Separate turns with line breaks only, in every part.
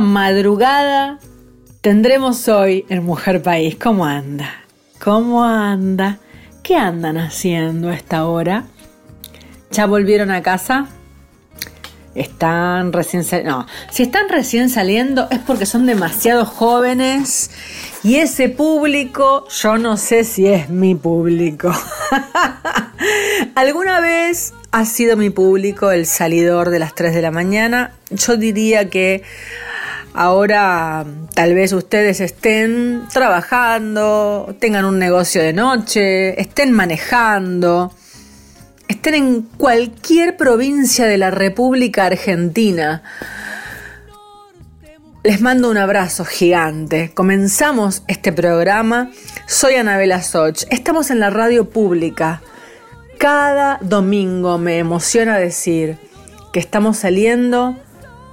Madrugada tendremos hoy en Mujer País. ¿Cómo anda? ¿Cómo anda? ¿Qué andan haciendo a esta hora? ¿Ya volvieron a casa? Están recién saliendo. No, si están recién saliendo es porque son demasiado jóvenes y ese público, yo no sé si es mi público. ¿Alguna vez ha sido mi público el salidor de las 3 de la mañana? Yo diría que ahora tal vez ustedes estén trabajando, tengan un negocio de noche, estén manejando estén en cualquier provincia de la República Argentina. Les mando un abrazo gigante. Comenzamos este programa. Soy Anabela Soch. Estamos en la radio pública. Cada domingo me emociona decir que estamos saliendo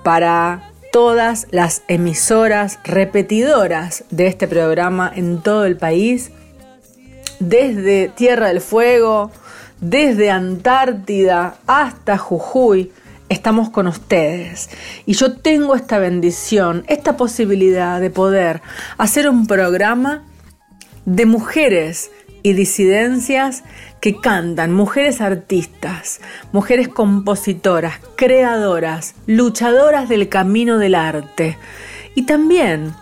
para todas las emisoras repetidoras de este programa en todo el país. Desde Tierra del Fuego, desde Antártida hasta Jujuy, estamos con ustedes. Y yo tengo esta bendición, esta posibilidad de poder hacer un programa de mujeres y disidencias que cantan, mujeres artistas, mujeres compositoras, creadoras, luchadoras del camino del arte. Y también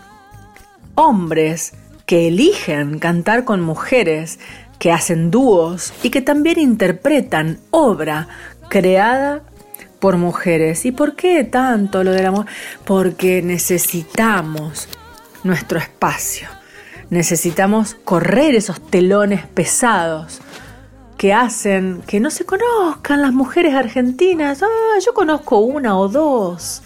hombres que eligen cantar con mujeres, que hacen dúos y que también interpretan obra creada por mujeres. ¿Y por qué tanto lo del amor? Porque necesitamos nuestro espacio. Necesitamos correr esos telones pesados que hacen que no se conozcan las mujeres argentinas. Ah, yo conozco una o dos.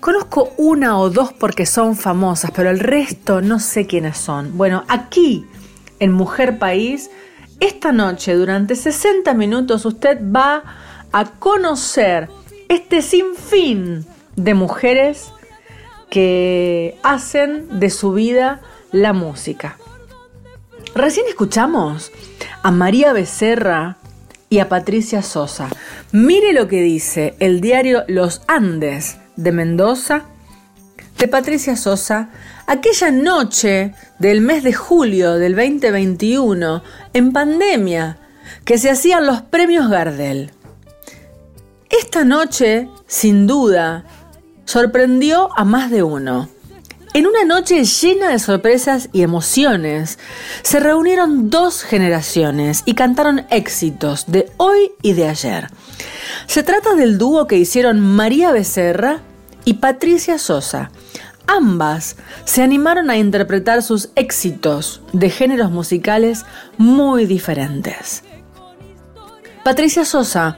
Conozco una o dos porque son famosas, pero el resto no sé quiénes son. Bueno, aquí en Mujer País, esta noche durante 60 minutos usted va a conocer este sinfín de mujeres que hacen de su vida la música. Recién escuchamos a María Becerra y a Patricia Sosa. Mire lo que dice el diario Los Andes de Mendoza de Patricia Sosa aquella noche del mes de julio del 2021 en pandemia que se hacían los premios Gardel. Esta noche, sin duda, sorprendió a más de uno. En una noche llena de sorpresas y emociones, se reunieron dos generaciones y cantaron éxitos de hoy y de ayer. Se trata del dúo que hicieron María Becerra y Patricia Sosa. Ambas se animaron a interpretar sus éxitos de géneros musicales muy diferentes. Patricia Sosa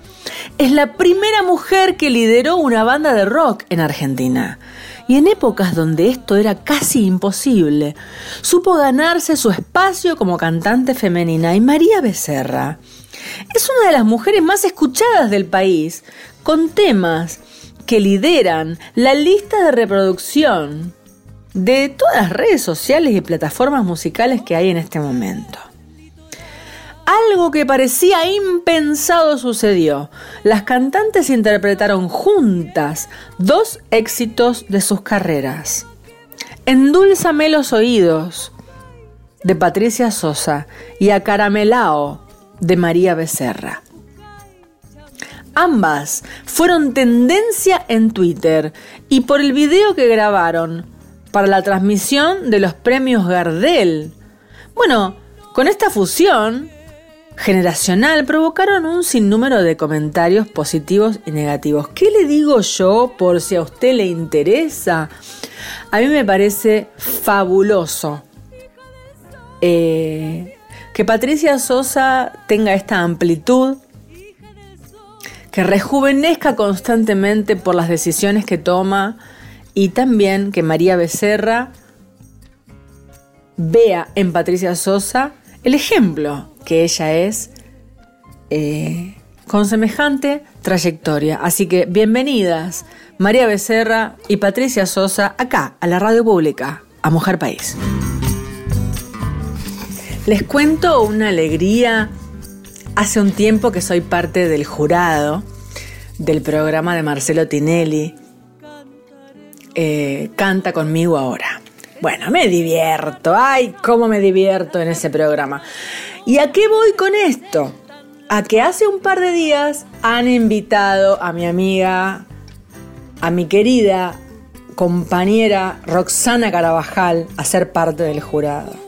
es la primera mujer que lideró una banda de rock en Argentina. Y en épocas donde esto era casi imposible, supo ganarse su espacio como cantante femenina. Y María Becerra es una de las mujeres más escuchadas del país, con temas que lideran la lista de reproducción de todas las redes sociales y plataformas musicales que hay en este momento. Algo que parecía impensado sucedió. Las cantantes interpretaron juntas dos éxitos de sus carreras. Endulzame los oídos de Patricia Sosa y Acaramelao de María Becerra. Ambas fueron tendencia en Twitter y por el video que grabaron para la transmisión de los premios Gardel. Bueno, con esta fusión, generacional provocaron un sinnúmero de comentarios positivos y negativos. ¿Qué le digo yo por si a usted le interesa? A mí me parece fabuloso eh, que Patricia Sosa tenga esta amplitud, que rejuvenezca constantemente por las decisiones que toma y también que María Becerra vea en Patricia Sosa el ejemplo que ella es eh, con semejante trayectoria. Así que bienvenidas María Becerra y Patricia Sosa acá a la radio pública, a Mujer País. Les cuento una alegría. Hace un tiempo que soy parte del jurado del programa de Marcelo Tinelli. Eh, canta conmigo ahora. Bueno, me divierto. Ay, cómo me divierto en ese programa. ¿Y a qué voy con esto? A que hace un par de días han invitado a mi amiga, a mi querida compañera Roxana Carabajal a ser parte del jurado.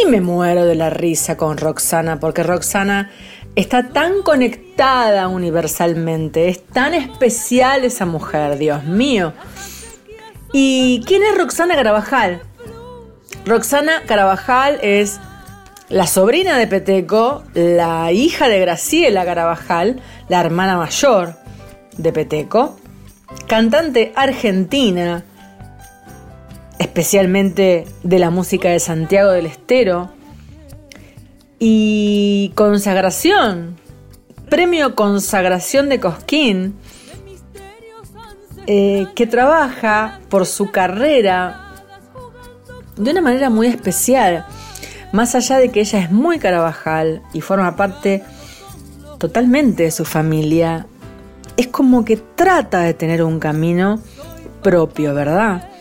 Y me muero de la risa con Roxana porque Roxana está tan conectada universalmente, es tan especial esa mujer, Dios mío. ¿Y quién es Roxana Carabajal? Roxana Carabajal es la sobrina de Peteco, la hija de Graciela Carabajal, la hermana mayor de Peteco, cantante argentina, especialmente de la música de Santiago del Estero, y consagración, premio consagración de Cosquín, eh, que trabaja por su carrera de una manera muy especial. Más allá de que ella es muy carabajal y forma parte totalmente de su familia, es como que trata de tener un camino propio, ¿verdad?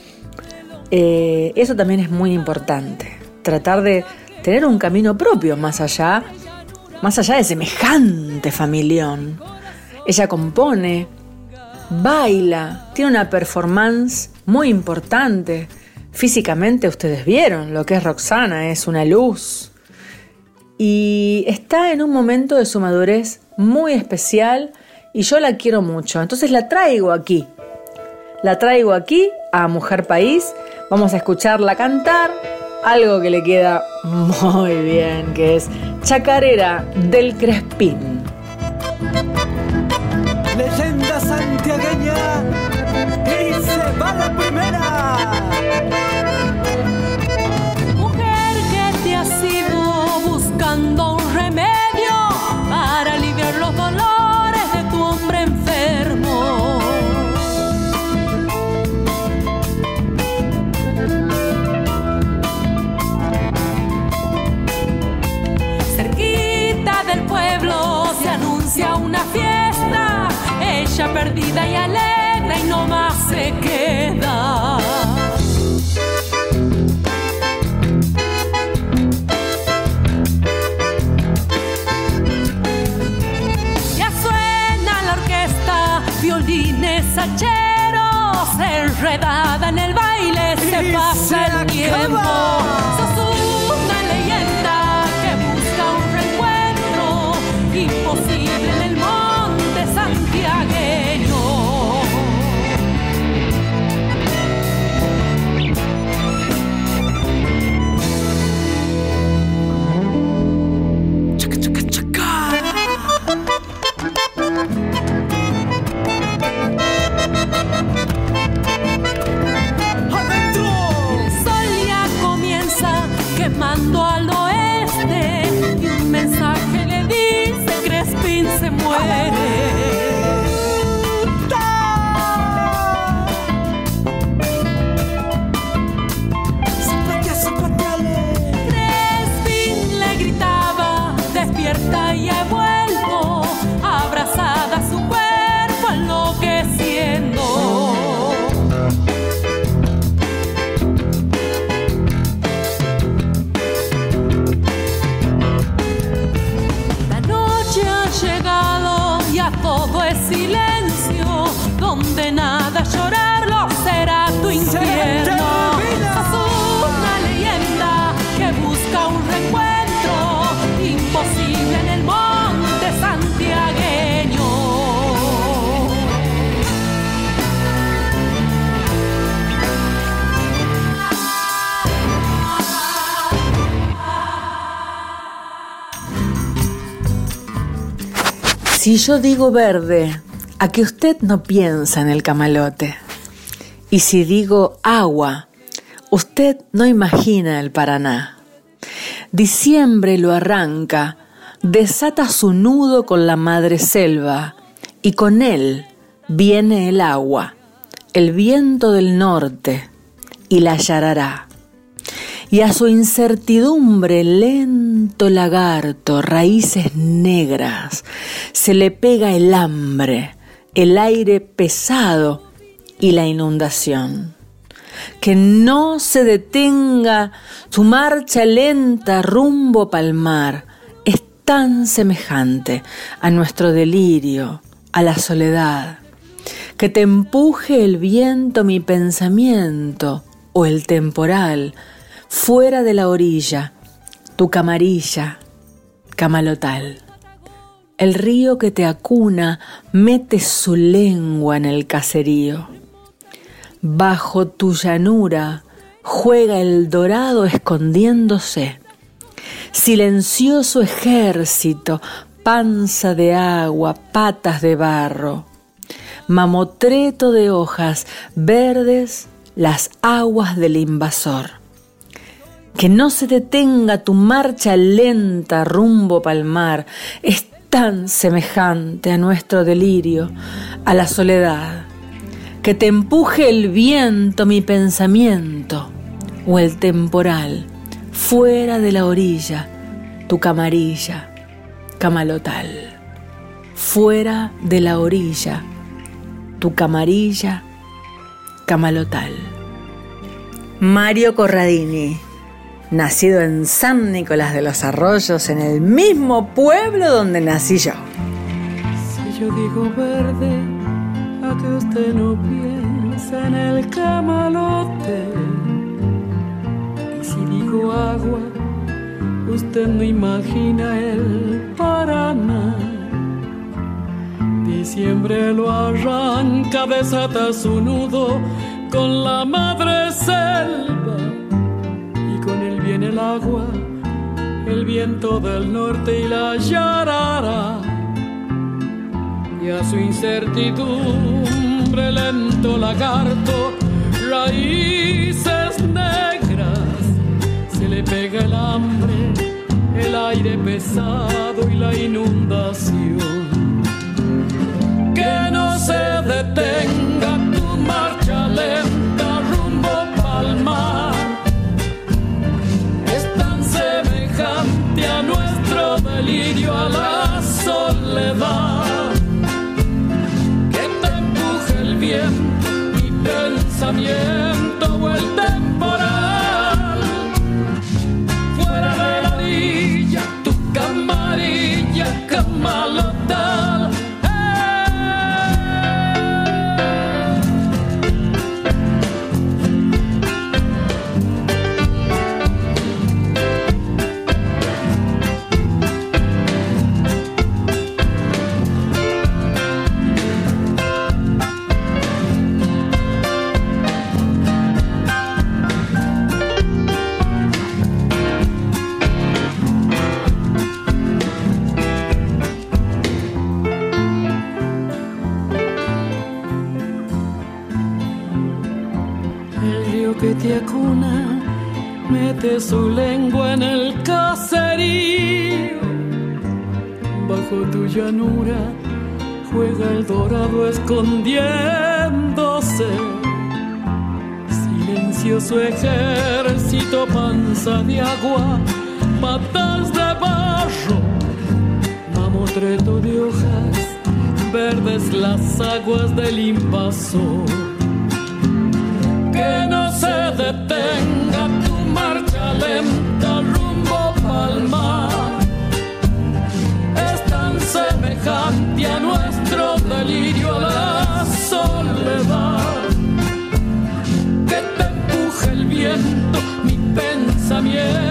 Eh, eso también es muy importante. Tratar de tener un camino propio más allá, más allá de semejante familión. Ella compone, baila, tiene una performance muy importante. Físicamente ustedes vieron lo que es Roxana, es una luz. Y está en un momento de su madurez muy especial y yo la quiero mucho. Entonces la traigo aquí. La traigo aquí a Mujer País. Vamos a escucharla cantar algo que le queda muy bien, que es Chacarera del Crespín.
Perdida y alegre y no más se queda. Ya suena la orquesta, violines hacheros, enredada en el baile se pasa el tiempo.
Si yo digo verde, a que usted no piensa en el camalote. Y si digo agua, usted no imagina el Paraná. Diciembre lo arranca, desata su nudo con la madre selva, y con él viene el agua, el viento del norte, y la yarará y a su incertidumbre lento lagarto, raíces negras, se le pega el hambre, el aire pesado y la inundación. Que no se detenga su marcha lenta rumbo palmar, es tan semejante a nuestro delirio, a la soledad, que te empuje el viento mi pensamiento o el temporal, fuera de la orilla, tu camarilla, camalotal. El río que te acuna mete su lengua en el caserío. Bajo tu llanura juega el dorado escondiéndose. Silencioso ejército, panza de agua, patas de barro. Mamotreto de hojas verdes, las aguas del invasor que no se detenga tu marcha lenta rumbo palmar, es tan semejante a nuestro delirio, a la soledad, que te empuje el viento mi pensamiento o el temporal, fuera de la orilla, tu camarilla, camalotal, fuera de la orilla, tu camarilla, camalotal. Mario Corradini nacido en San Nicolás de los Arroyos, en el mismo pueblo donde nací yo.
Si yo digo verde, a que usted no piensa en el camalote. Y si digo agua, usted no imagina el Paraná. Diciembre lo arranca, desata su nudo con la madre selva el agua, el viento del norte y la yarara. Y a su incertidumbre lento lagarto, raíces negras, se le pega el hambre, el aire pesado y la inundación. Que no se detenga a la soledad. Que te empuje el bien, mi pensamiento vuelve. su lengua en el caserío. Bajo tu llanura juega el dorado escondiéndose. Silencioso ejército, panza de agua, matas de barro, mamotreto de hojas, verdes las aguas del invasor yeah.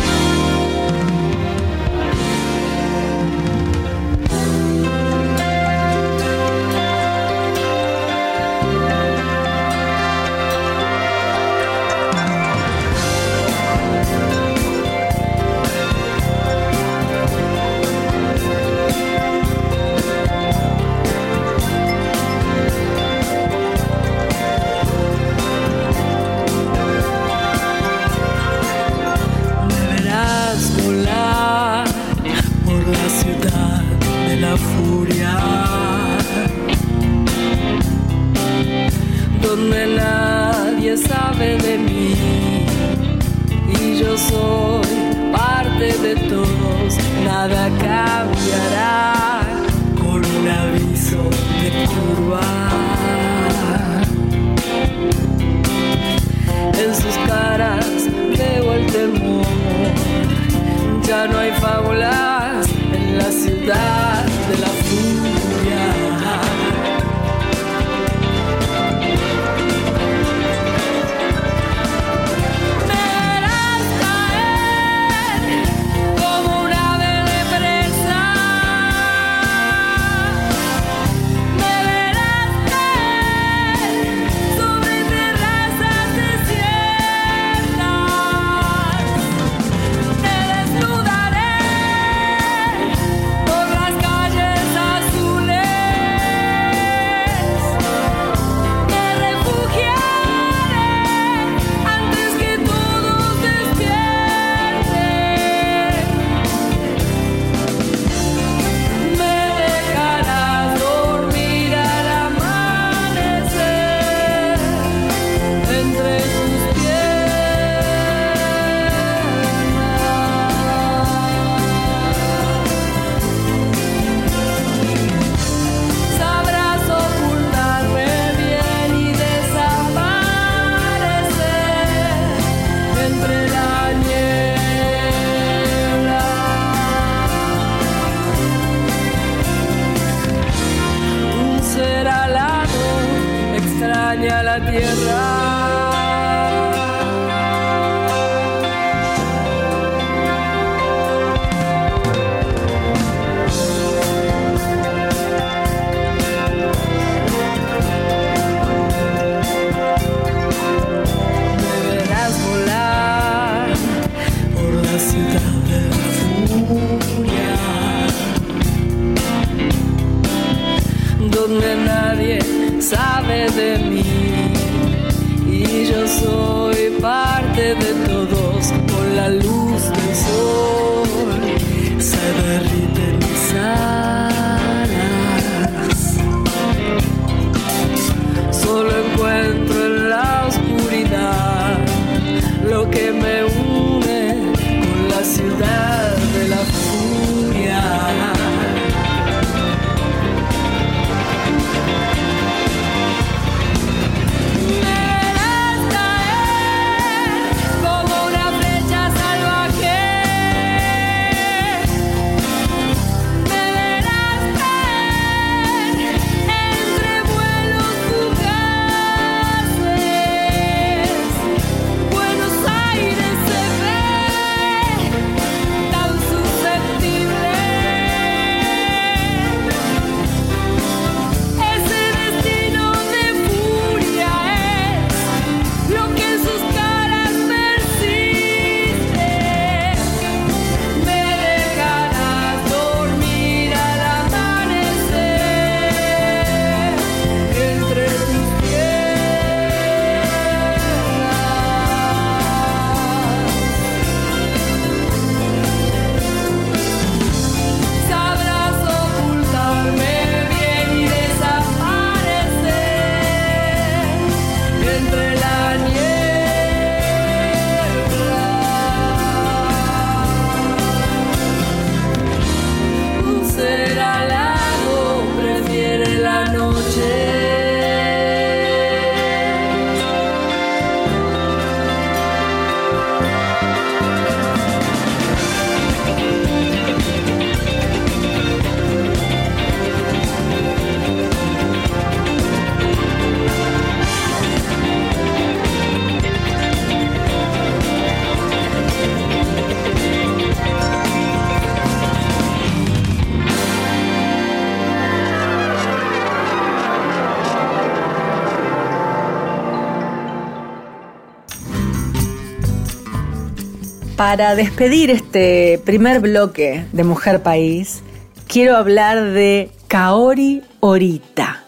Para despedir este primer bloque de Mujer País, quiero hablar de Kaori Orita.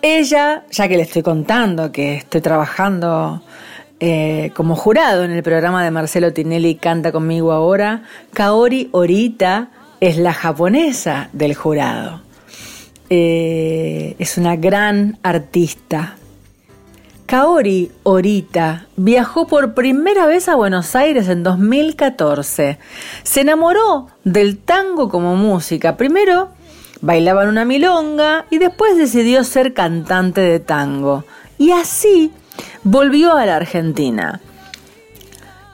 Ella, ya que le estoy contando que estoy trabajando eh, como jurado en el programa de Marcelo Tinelli Canta conmigo ahora, Kaori Orita es la japonesa del jurado. Eh, es una gran artista. Kaori Orita viajó por primera vez a Buenos Aires en 2014. Se enamoró del tango como música. Primero bailaba en una milonga y después decidió ser cantante de tango. Y así volvió a la Argentina.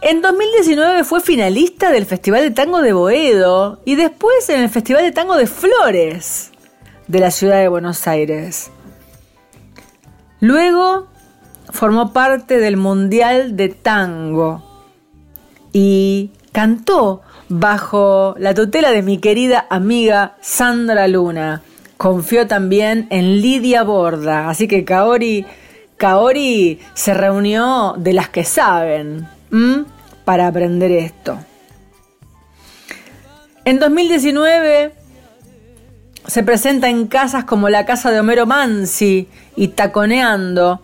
En 2019 fue finalista del Festival de Tango de Boedo y después en el Festival de Tango de Flores de la ciudad de Buenos Aires. Luego formó parte del Mundial de Tango y cantó bajo la tutela de mi querida amiga Sandra Luna. Confió también en Lidia Borda, así que Kaori se reunió de las que saben para aprender esto. En 2019 se presenta en casas como la casa de Homero Mansi y Taconeando.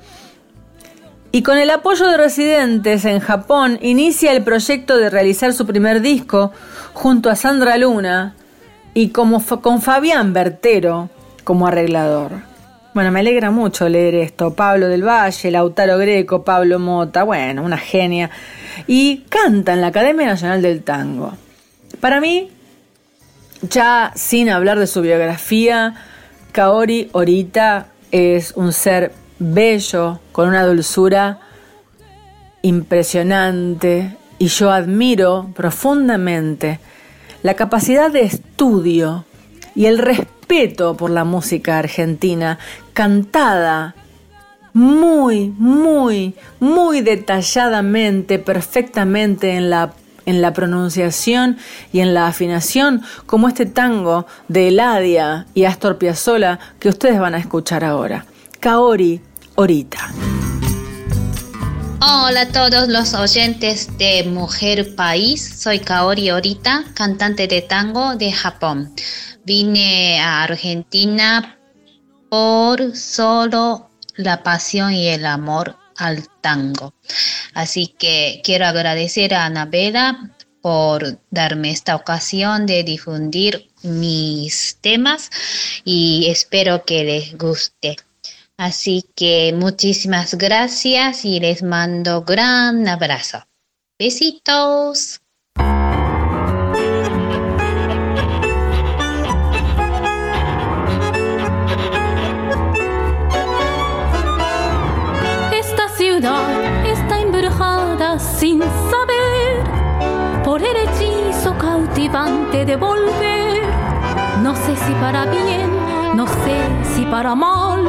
Y con el apoyo de residentes en Japón inicia el proyecto de realizar su primer disco junto a Sandra Luna y como, con Fabián Bertero como arreglador. Bueno, me alegra mucho leer esto. Pablo del Valle, Lautaro Greco, Pablo Mota, bueno, una genia. Y canta en la Academia Nacional del Tango. Para mí, ya sin hablar de su biografía, Kaori Orita es un ser bello, con una dulzura impresionante y yo admiro profundamente la capacidad de estudio y el respeto por la música argentina cantada muy, muy, muy detalladamente, perfectamente en la, en la pronunciación y en la afinación, como este tango de Eladia y Astor Piazzolla que ustedes van a escuchar ahora. Kaori, ahorita.
Hola a todos los oyentes de Mujer País, soy Kaori Orita, cantante de tango de Japón. Vine a Argentina por solo la pasión y el amor al tango. Así que quiero agradecer a Anabela por darme esta ocasión de difundir mis temas y espero que les guste. Así que muchísimas gracias y les mando gran abrazo. Besitos.
está embrujada sin saber por el hechizo cautivante de volver. No sé si para bien, no sé si para mal.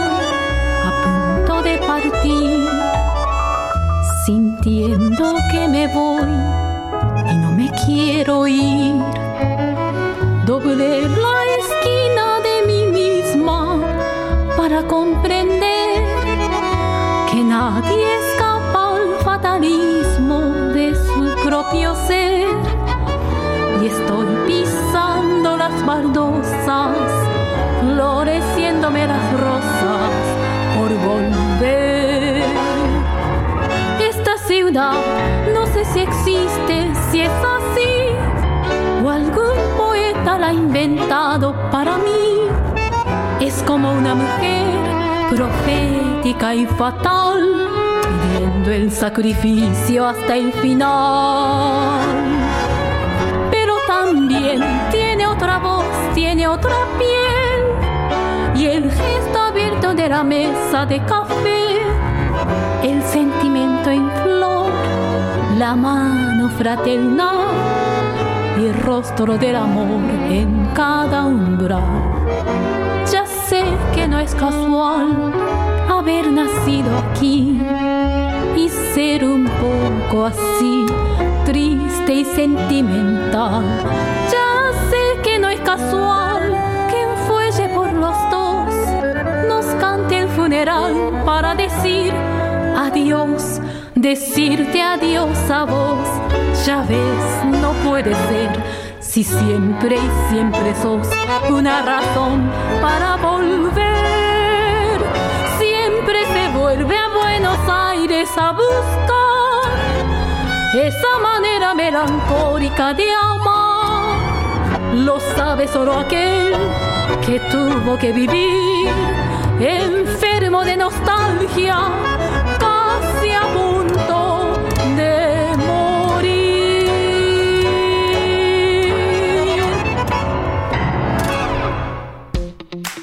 sintiendo que me voy y no me quiero ir. Doblé la esquina de mí misma para comprender que nadie es de su propio ser y estoy pisando las baldosas, floreciéndome las no sé si existe, si es así, o algún poeta la ha inventado para mí. Es como una mujer profética y fatal pidiendo el sacrificio hasta el final. Pero también tiene otra voz, tiene otra piel y el gesto abierto de la mesa de café, el sentimiento en flor, la mano fraternal hay rostro del amor en cada umbral. Ya sé que no es casual haber nacido aquí y ser un poco así, triste y sentimental. Ya sé que no es casual que un fuelle por los dos nos cante el funeral para decir adiós, decirte adiós a vos. Ya ves, no puede ser si siempre y siempre sos una razón para volver. Siempre se vuelve a Buenos Aires a buscar esa manera melancólica de amar. Lo sabe solo aquel que tuvo que vivir enfermo de nostalgia,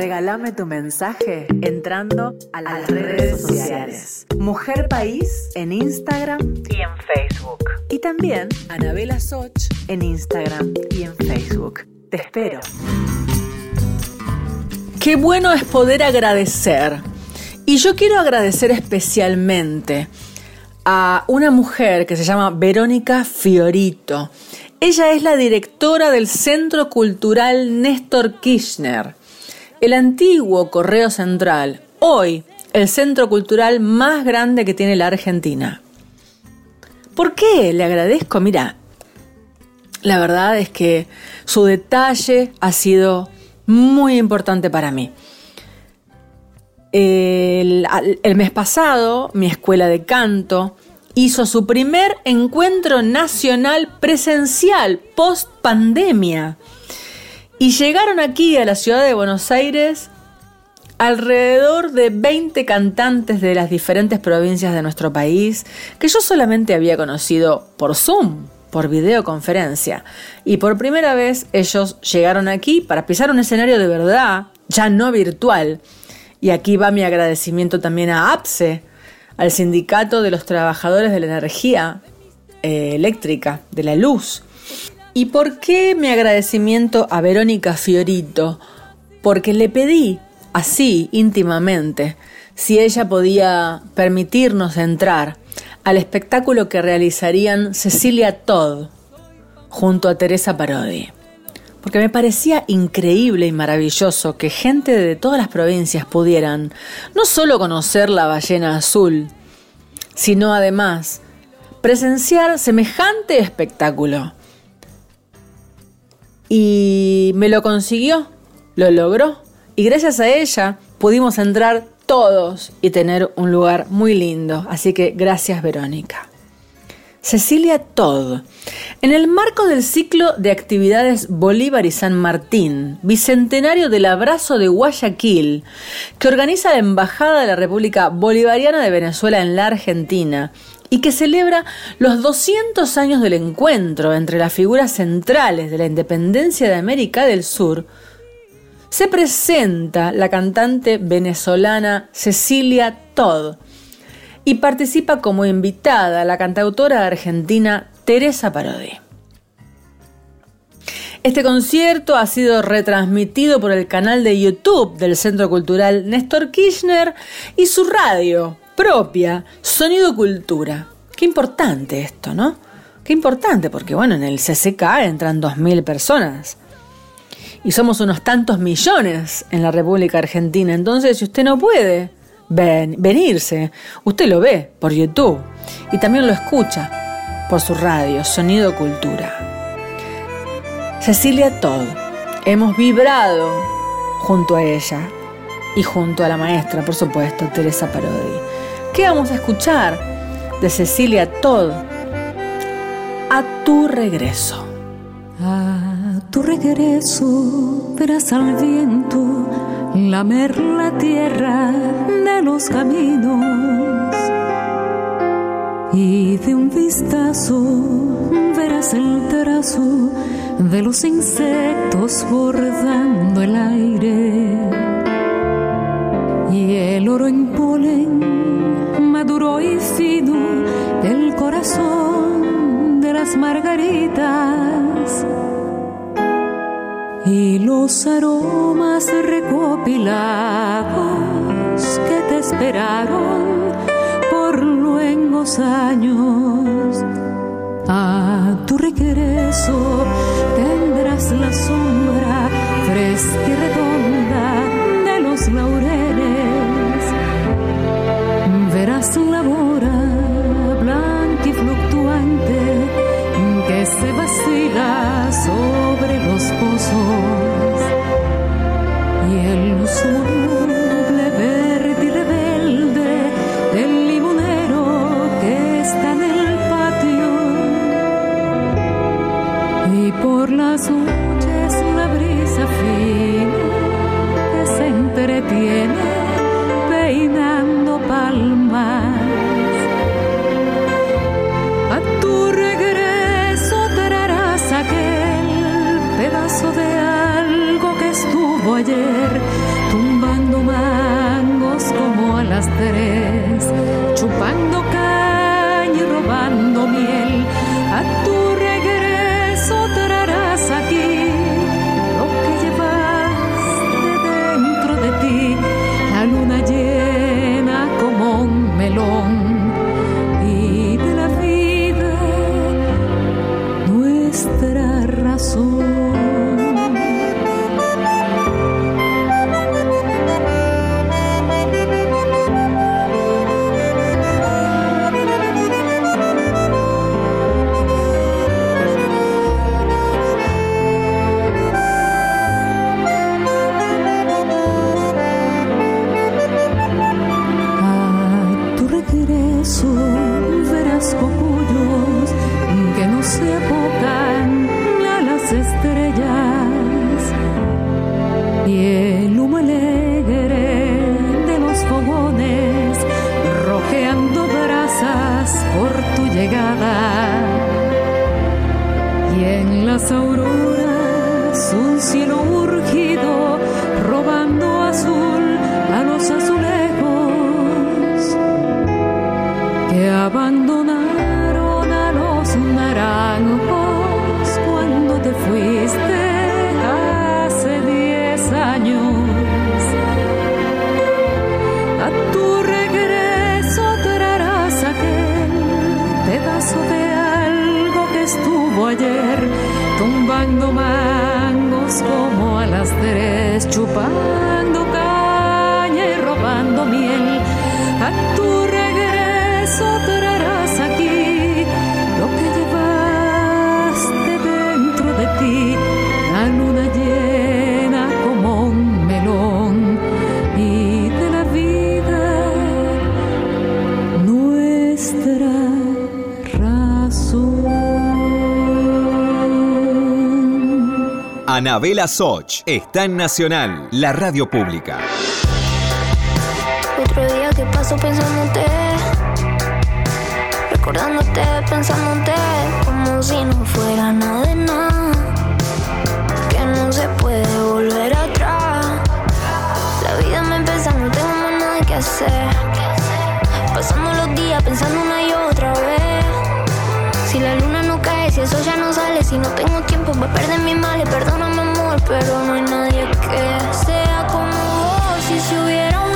regálame tu mensaje entrando a las redes sociales. Mujer País en Instagram y en Facebook. Y también Anabela Soch en Instagram y en Facebook. Te espero. Qué bueno es poder agradecer. Y yo quiero agradecer especialmente a una mujer que se llama Verónica Fiorito. Ella es la directora del Centro Cultural Néstor Kirchner, el antiguo Correo Central, hoy el centro cultural más grande que tiene la Argentina. ¿Por qué le agradezco? Mira, la verdad es que su detalle ha sido muy importante para mí. El, el, mes pasado, mi escuela de canto hizo su primer encuentro nacional presencial post pandemia. Y llegaron aquí a la ciudad de Buenos Aires alrededor de 20 cantantes de las diferentes provincias de nuestro país que yo solamente había conocido por Zoom, por videoconferencia. Y por primera vez ellos llegaron aquí para pisar un escenario de verdad, ya no virtual. Y aquí va mi agradecimiento también a APSE, al Sindicato de los Trabajadores de la Energía eh, Eléctrica, de la Luz. ¿Y por qué mi agradecimiento a Verónica Fiorito? Porque le pedí así íntimamente si ella podía permitirnos entrar al espectáculo que realizarían Cecilia Todd junto a Teresa Parodi. Porque me parecía increíble y maravilloso que gente de todas las provincias pudieran no solo conocer la ballena azul, sino además presenciar semejante espectáculo. Y me lo consiguió, lo logró, y gracias a ella pudimos entrar todos y tener un lugar muy lindo. Así que gracias Verónica. Cecilia Todd. En el marco del ciclo de actividades Bolívar y San Martín, bicentenario del abrazo de Guayaquil, que organiza la Embajada de la República Bolivariana de Venezuela en la Argentina, y que celebra los 200 años del encuentro entre las figuras centrales de la independencia de América del Sur, se presenta la cantante venezolana Cecilia Todd y participa como invitada la cantautora argentina Teresa Parodi. Este concierto ha sido retransmitido por el canal de YouTube del Centro Cultural Néstor Kirchner y su radio propia, Sonido Cultura. Qué importante esto, ¿no? Qué importante, porque bueno, en el CCK entran 2.000 personas y somos unos tantos millones en la República Argentina. Entonces, si usted no puede venirse, usted lo ve por YouTube y también lo escucha por su radio, Sonido Cultura. Cecilia Todd, hemos vibrado junto a ella y junto a la maestra, por supuesto, Teresa Parodi. ¿Qué vamos a escuchar? De Cecilia Todd. A tu regreso.
A tu regreso verás al viento lamer la tierra de los caminos y de un vistazo verás el trazo de los insectos bordando el aire y el oro en polen vivo y fino del corazón de las margaritas y los aromas recopilados que te esperaron por luengos años. A tu regreso tendrás la sombra fresca y redonda de los laureles verás una bola blanca y fluctuante que se vacila sobre los pozos y el sol
Anabela Soch está en Nacional, la radio pública.
Otro día que paso pensándote, recordándote, pensándote, como si no fuera nada de nada, que no se puede volver atrás. La vida me empieza, no tengo más nada que hacer. Pasando los días pensando una y otra vez, si la luz si eso ya no sale, si no tengo tiempo para perder mis males, perdóname amor, pero no hay nadie que sea como vos, si se hubiera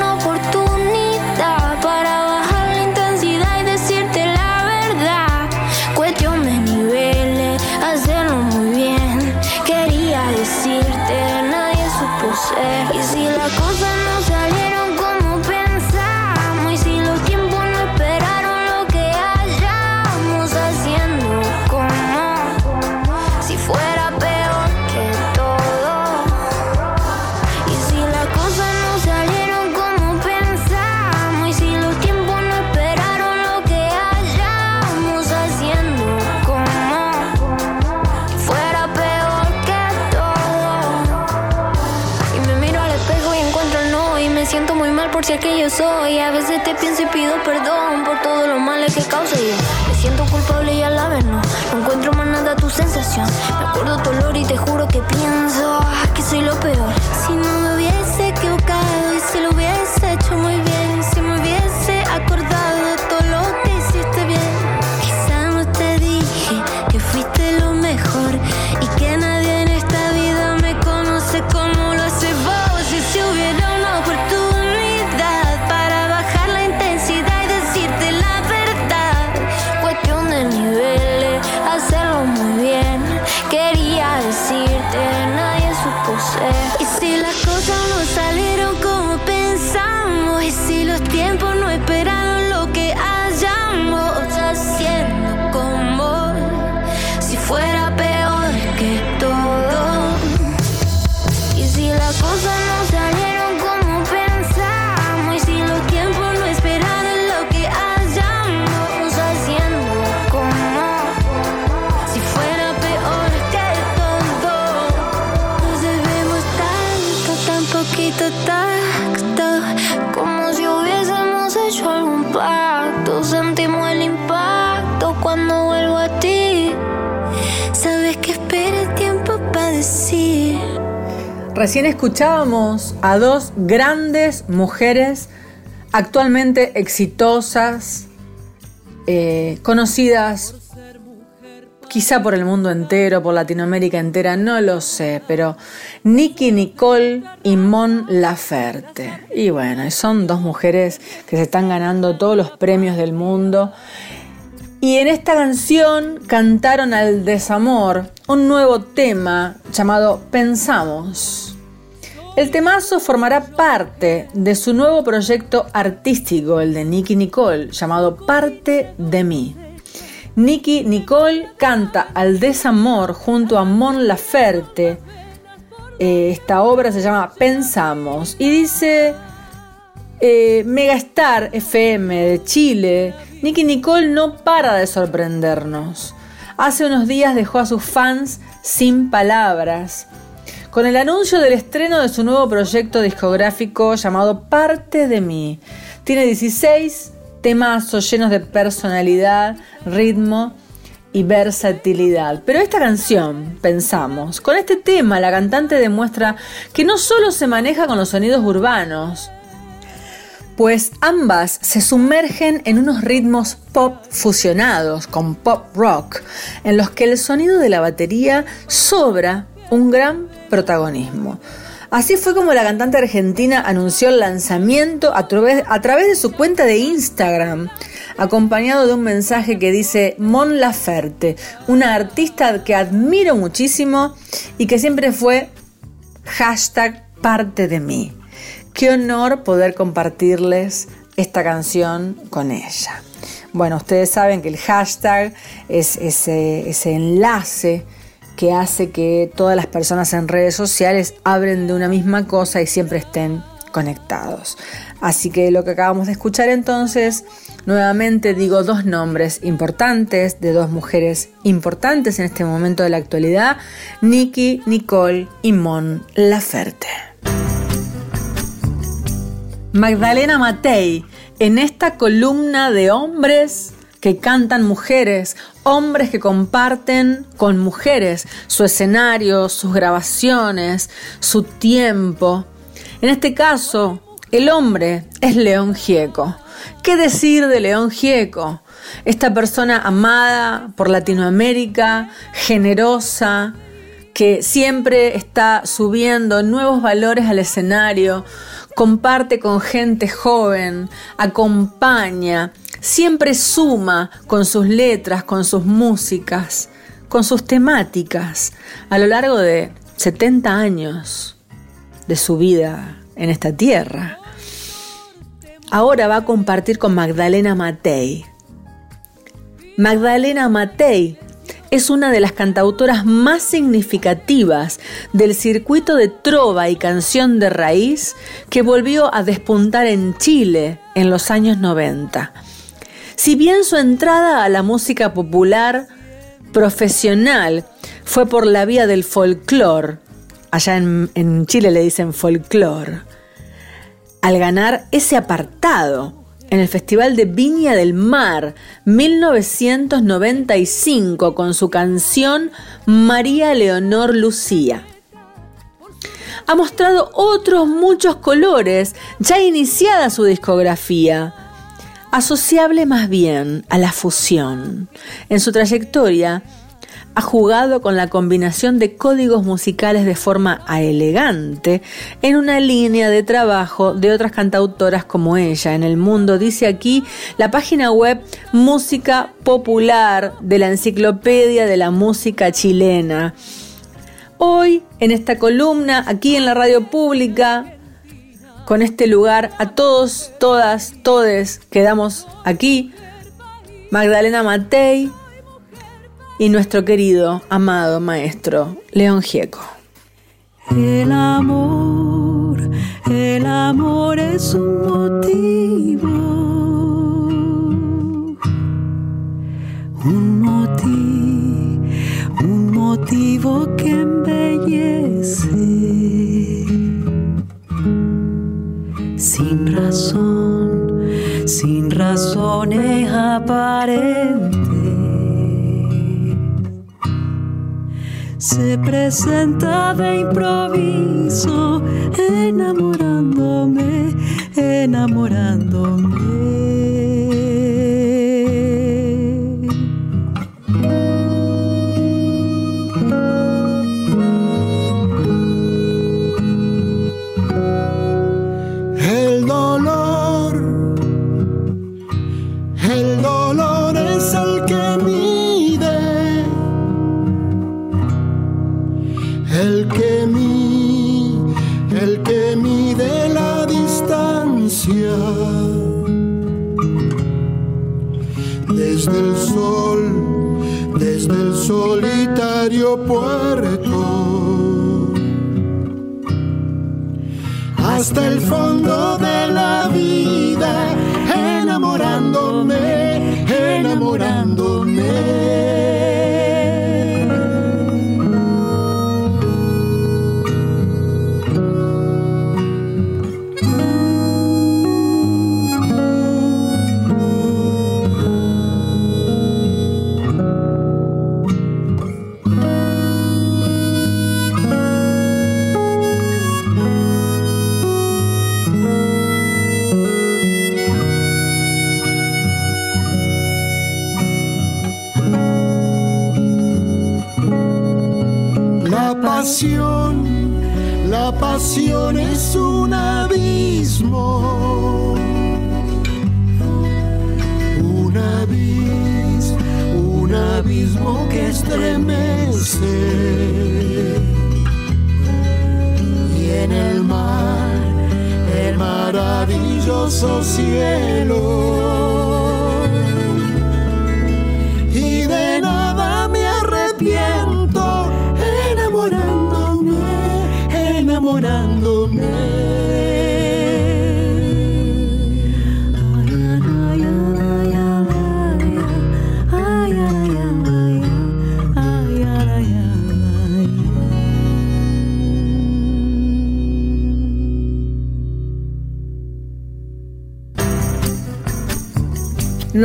Sentimos el impacto cuando vuelvo a ti. Sabes que espera el tiempo para decir.
Recién escuchábamos a dos grandes mujeres actualmente exitosas, eh, conocidas quizá por el mundo entero, por Latinoamérica entera, no lo sé, pero Nicky Nicole y Mon Laferte. Y bueno, son dos mujeres que se están ganando todos los premios del mundo. Y en esta canción cantaron al desamor un nuevo tema llamado Pensamos. El temazo formará parte de su nuevo proyecto artístico, el de Nicky Nicole, llamado Parte de mí. Nicky Nicole canta al desamor junto a Mon Laferte. Eh, esta obra se llama Pensamos y dice eh, Megastar FM de Chile. Nicky Nicole no para de sorprendernos. Hace unos días dejó a sus fans sin palabras. Con el anuncio del estreno de su nuevo proyecto discográfico llamado Parte de mí. Tiene 16 temazos llenos de personalidad, ritmo y versatilidad. Pero esta canción, pensamos, con este tema la cantante demuestra que no solo se maneja con los sonidos urbanos, pues ambas se sumergen en unos ritmos pop fusionados con pop rock, en los que el sonido de la batería sobra un gran protagonismo. Así fue como la cantante argentina anunció el lanzamiento a través, de su cuenta de Instagram, acompañado de un mensaje que dice Mon Laferte, una artista que admiro muchísimo y que siempre fue hashtag parte de mí. Qué honor poder compartirles esta canción con ella. Bueno, ustedes saben que el hashtag es ese enlace que hace que todas las personas en redes sociales hablen de una misma cosa y siempre estén conectados. Así que lo que acabamos de escuchar entonces, nuevamente digo dos nombres importantes de dos mujeres importantes en este momento de la actualidad, Nikki, Nicole y Mon Laferte. Magdalena Matei, en esta columna de hombres que cantan mujeres, hombres que comparten con mujeres su escenario, sus grabaciones, su tiempo. En este caso, el hombre es León Gieco. ¿Qué decir de León Gieco? Esta persona amada por Latinoamérica, generosa, que siempre está subiendo nuevos valores al escenario, comparte con gente joven, acompaña, siempre suma con sus letras, con sus músicas, con sus temáticas a lo largo de 70 años de su vida en esta tierra. Ahora va a compartir con Magdalena Matei. Magdalena Matei es una de las cantautoras más significativas del circuito de trova y canción de raíz que volvió a despuntar en Chile en los años 90. Si bien su entrada a la música popular profesional fue por la vía del folclore, allá en, Chile le dicen folclore, al ganar ese apartado en el Festival de Viña del Mar 1995 con su canción María Leonor Lucía. Ha mostrado otros muchos colores, ya iniciada su discografía, asociable más bien a la fusión. En su trayectoria, ha jugado con la combinación de códigos musicales de forma elegante en una línea de trabajo de otras cantautoras como ella en el mundo. Dice aquí la página web Música Popular de la Enciclopedia de la Música Chilena. Hoy, en esta columna, aquí en la radio pública, con este lugar, a todos, todas, todes, quedamos aquí. Magdalena Matei, y nuestro querido, amado maestro León Gieco.
El amor, el amor es un motivo, un motivo, un motivo que embellece. Sin razón, sin razones aparentes se presenta de improviso, enamorándome, enamorándome.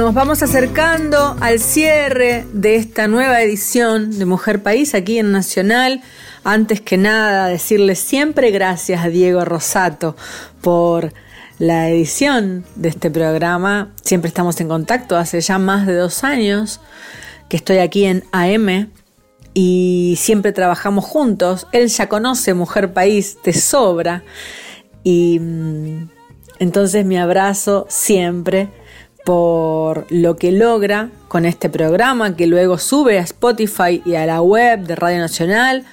Nos vamos acercando al cierre de esta nueva edición de Mujer País aquí en Nacional. Antes que nada, decirle siempre gracias a Diego Rosato por la edición de este programa. Siempre estamos en contacto, hace ya más de dos años que estoy aquí en AM y siempre trabajamos juntos. Él ya conoce Mujer País de sobra y mm, entonces mi abrazo siempre por lo que logra con este programa que luego sube a Spotify y a la web de Radio Nacional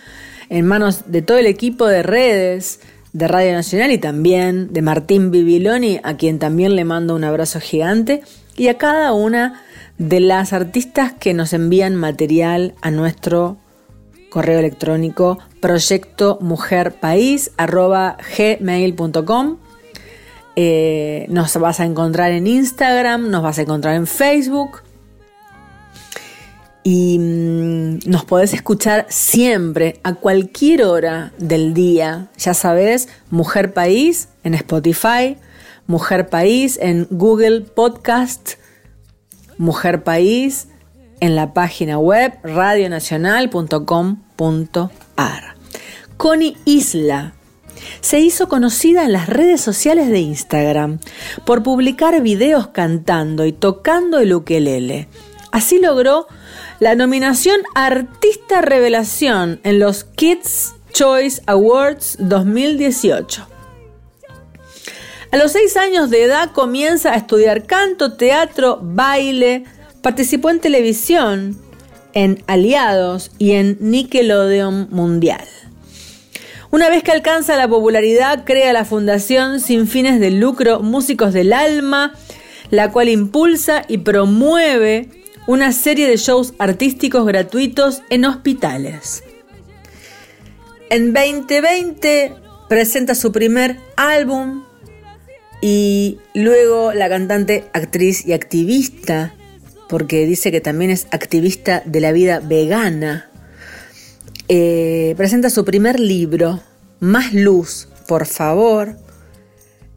en manos de todo el equipo de redes de Radio Nacional y también de Martín Bibiloni, a quien también le mando un abrazo gigante, y a cada una de las artistas que nos envían material a nuestro correo electrónico proyecto gmail.com eh, nos vas a encontrar en Instagram, nos vas a encontrar en Facebook. Y mm, nos podés escuchar siempre, a cualquier hora del día. Ya sabes, Mujer País en Spotify, Mujer País en Google Podcast, Mujer País en la página web radionacional.com.ar. Connie Isla se hizo conocida en las redes sociales de Instagram por publicar videos cantando y tocando el ukelele. Así logró la nominación Artista Revelación en los Kids Choice Awards 2018. A los seis años de edad comienza a estudiar canto, teatro, baile, participó en televisión, en Aliados y en Nickelodeon Mundial. Una vez que alcanza la popularidad, crea la fundación sin fines de lucro Músicos del Alma, la cual impulsa y promueve una serie de shows artísticos gratuitos en hospitales. En 2020 presenta su primer álbum y luego la cantante, actriz y activista, porque dice que también es activista de la vida vegana, eh, presenta su primer libro, Más Luz, por favor.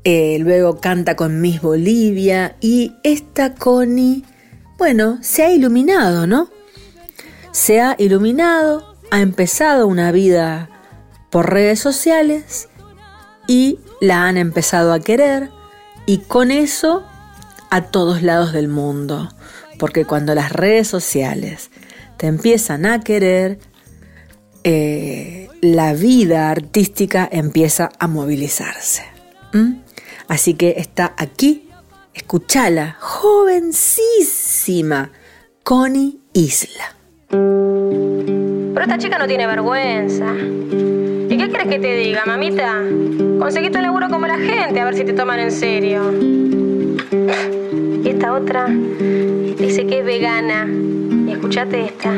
Eh, luego canta con Miss Bolivia y esta Connie, bueno, se ha iluminado, ¿no? Se ha iluminado, ha empezado una vida por redes sociales y la han empezado a querer y con eso a todos lados del mundo. Porque cuando las redes sociales te empiezan a querer, eh, la vida artística empieza a movilizarse. Así que está aquí, escúchala, jovencísima, Connie Isla.
Pero esta chica no tiene vergüenza. ¿Y qué crees que te diga, mamita? Conseguiste un laburo como la gente, a ver si te toman en serio. Y esta otra dice que es vegana. Y escúchate esta.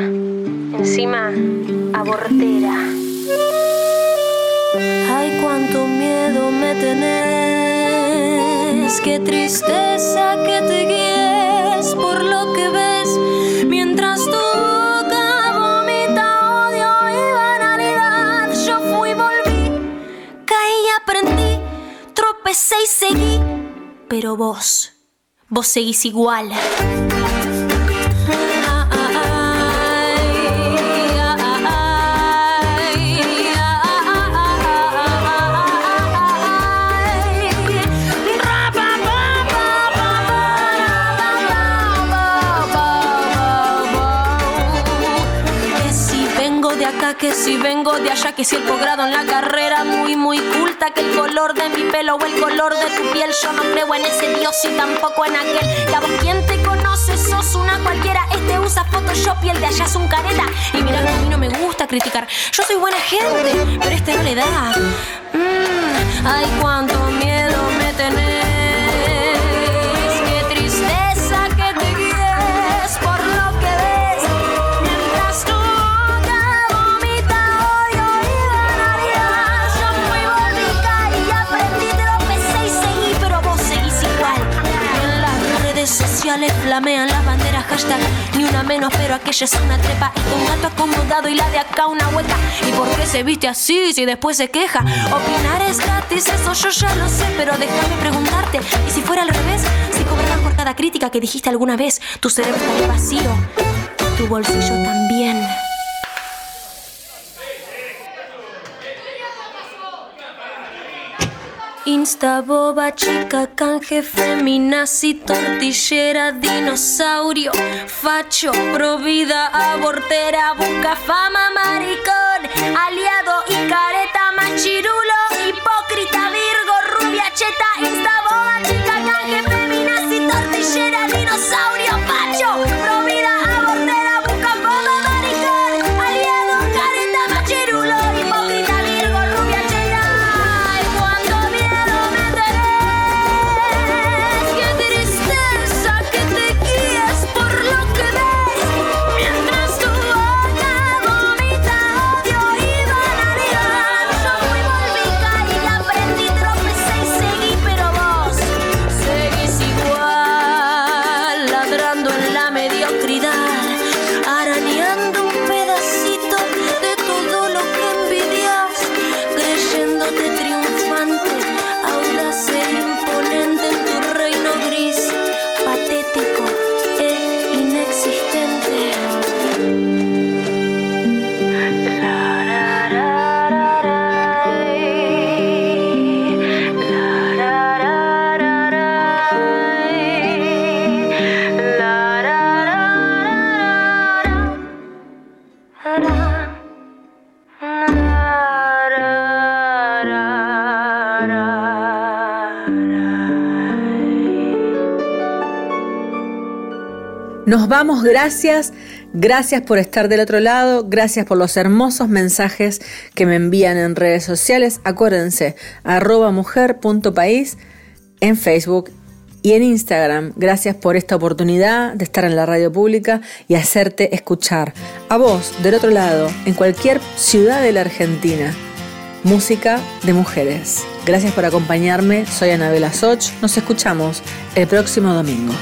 Encima, abortera.
Ay, cuánto miedo me tenés. Qué tristeza que te guíes por lo que ves mientras tropecé y seguí. Pero vos, vos seguís igual. Que si vengo de allá, que si el posgrado en la carrera muy, muy culta, que el color de mi pelo o el color de tu piel, yo no creo en ese Dios y tampoco en aquel. Que a vos quien te conoce, sos una cualquiera, este usa Photoshop y el de allá es un careta. Y mira, a mí no me gusta criticar, yo soy buena gente, pero este no le da. Mm, ay, cuánto miedo me tenés. Sociales flamean las banderas hashtag Ni una menos, pero aquella es una trepa Esto un gato acomodado y la de acá una hueca ¿Y por qué se viste así si después se queja? Opinar es gratis, eso yo ya lo sé Pero déjame preguntarte ¿Y si fuera al revés? Si cobraras por cada crítica que dijiste alguna vez Tu cerebro estaría vacío Tu bolsillo también Insta boba, chica, canje, feminazi, tortillera, dinosaurio, facho, provida, abortera, busca fama, maricón, aliado y careta, machirulo, hipócrita,
Nos vamos, gracias, gracias por estar del otro lado, gracias por los hermosos mensajes que me envían en redes sociales. Acuérdense, arroba mujer.país en Facebook y en Instagram. Gracias por esta oportunidad de estar en la radio pública y hacerte escuchar a vos del otro lado, en cualquier ciudad de la Argentina. Música de mujeres. Gracias por acompañarme. Soy Anabela Soch. Nos escuchamos el próximo domingo.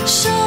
Yo te conozco.